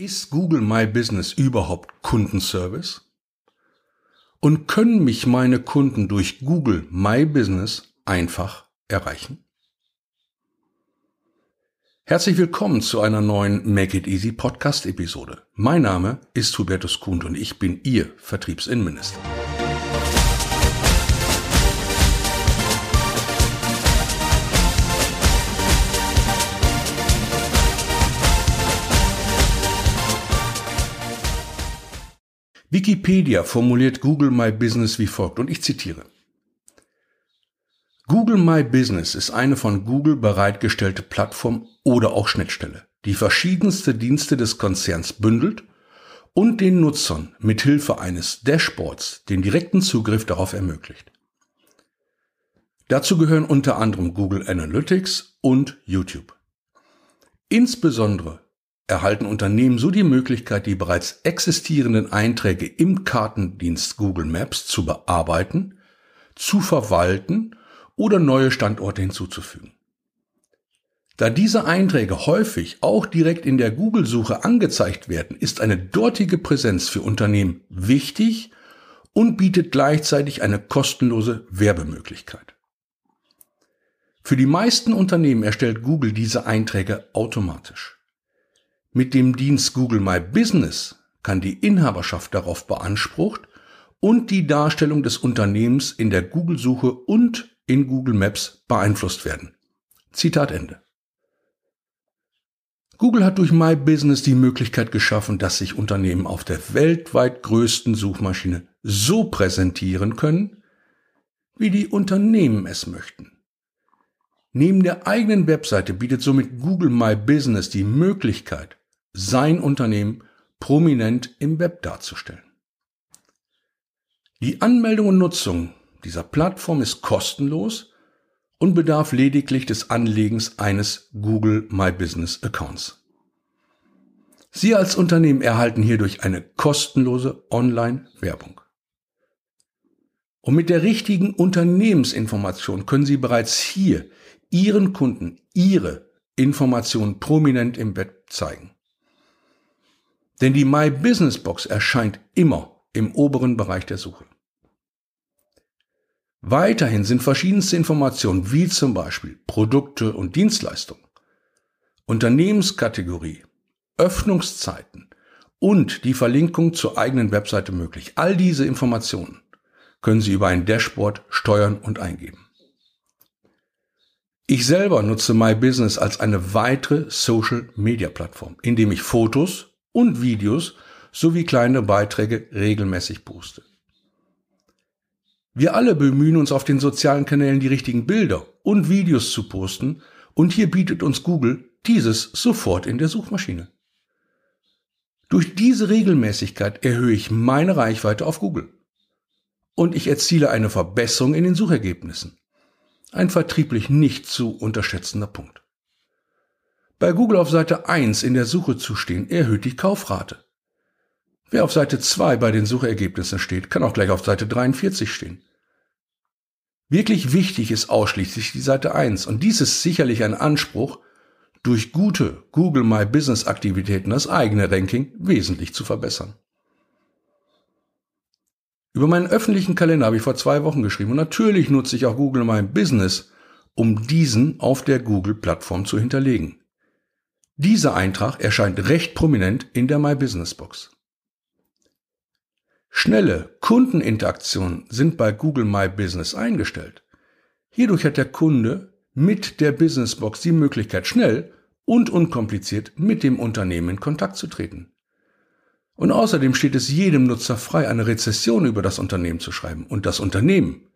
Ist Google My Business überhaupt Kundenservice? Und können mich meine Kunden durch Google My Business einfach erreichen? Herzlich willkommen zu einer neuen Make It Easy Podcast Episode. Mein Name ist Hubertus Kuhn und ich bin Ihr Vertriebsinnenminister. Wikipedia formuliert Google My Business wie folgt und ich zitiere. Google My Business ist eine von Google bereitgestellte Plattform oder auch Schnittstelle, die verschiedenste Dienste des Konzerns bündelt und den Nutzern mithilfe eines Dashboards den direkten Zugriff darauf ermöglicht. Dazu gehören unter anderem Google Analytics und YouTube. Insbesondere erhalten Unternehmen so die Möglichkeit, die bereits existierenden Einträge im Kartendienst Google Maps zu bearbeiten, zu verwalten oder neue Standorte hinzuzufügen. Da diese Einträge häufig auch direkt in der Google-Suche angezeigt werden, ist eine dortige Präsenz für Unternehmen wichtig und bietet gleichzeitig eine kostenlose Werbemöglichkeit. Für die meisten Unternehmen erstellt Google diese Einträge automatisch. Mit dem Dienst Google My Business kann die Inhaberschaft darauf beansprucht und die Darstellung des Unternehmens in der Google-Suche und in Google Maps beeinflusst werden. Zitat Ende. Google hat durch My Business die Möglichkeit geschaffen, dass sich Unternehmen auf der weltweit größten Suchmaschine so präsentieren können, wie die Unternehmen es möchten. Neben der eigenen Webseite bietet somit Google My Business die Möglichkeit, sein Unternehmen prominent im Web darzustellen. Die Anmeldung und Nutzung dieser Plattform ist kostenlos und bedarf lediglich des Anlegens eines Google My Business Accounts. Sie als Unternehmen erhalten hierdurch eine kostenlose Online-Werbung. Und mit der richtigen Unternehmensinformation können Sie bereits hier Ihren Kunden Ihre Informationen prominent im Web zeigen. Denn die My Business Box erscheint immer im oberen Bereich der Suche. Weiterhin sind verschiedenste Informationen wie zum Beispiel Produkte und Dienstleistungen, Unternehmenskategorie, Öffnungszeiten und die Verlinkung zur eigenen Webseite möglich. All diese Informationen können Sie über ein Dashboard steuern und eingeben. Ich selber nutze My Business als eine weitere Social Media Plattform, indem ich Fotos, und Videos sowie kleine Beiträge regelmäßig poste. Wir alle bemühen uns auf den sozialen Kanälen die richtigen Bilder und Videos zu posten und hier bietet uns Google dieses sofort in der Suchmaschine. Durch diese Regelmäßigkeit erhöhe ich meine Reichweite auf Google. Und ich erziele eine Verbesserung in den Suchergebnissen. Ein vertrieblich nicht zu unterschätzender Punkt. Bei Google auf Seite 1 in der Suche zu stehen, erhöht die Kaufrate. Wer auf Seite 2 bei den Suchergebnissen steht, kann auch gleich auf Seite 43 stehen. Wirklich wichtig ist ausschließlich die Seite 1 und dies ist sicherlich ein Anspruch, durch gute Google My Business Aktivitäten das eigene Ranking wesentlich zu verbessern. Über meinen öffentlichen Kalender habe ich vor zwei Wochen geschrieben und natürlich nutze ich auch Google My Business, um diesen auf der Google-Plattform zu hinterlegen. Dieser Eintrag erscheint recht prominent in der My Business Box. Schnelle Kundeninteraktionen sind bei Google My Business eingestellt. Hierdurch hat der Kunde mit der Business Box die Möglichkeit, schnell und unkompliziert mit dem Unternehmen in Kontakt zu treten. Und außerdem steht es jedem Nutzer frei, eine Rezession über das Unternehmen zu schreiben. Und das Unternehmen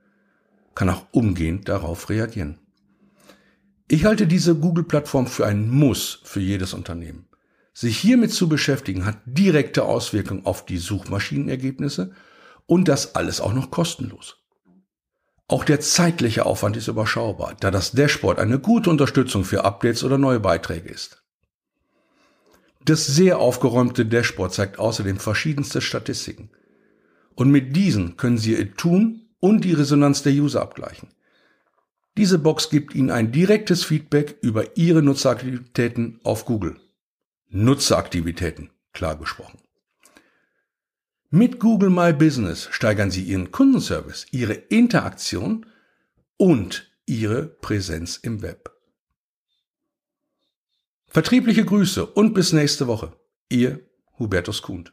kann auch umgehend darauf reagieren. Ich halte diese Google-Plattform für ein Muss für jedes Unternehmen. Sich hiermit zu beschäftigen hat direkte Auswirkungen auf die Suchmaschinenergebnisse und das alles auch noch kostenlos. Auch der zeitliche Aufwand ist überschaubar, da das Dashboard eine gute Unterstützung für Updates oder neue Beiträge ist. Das sehr aufgeräumte Dashboard zeigt außerdem verschiedenste Statistiken. Und mit diesen können Sie Ihr Tun und die Resonanz der User abgleichen. Diese Box gibt Ihnen ein direktes Feedback über Ihre Nutzeraktivitäten auf Google. Nutzeraktivitäten. Klar gesprochen. Mit Google My Business steigern Sie Ihren Kundenservice, Ihre Interaktion und Ihre Präsenz im Web. Vertriebliche Grüße und bis nächste Woche. Ihr Hubertus Kuhn.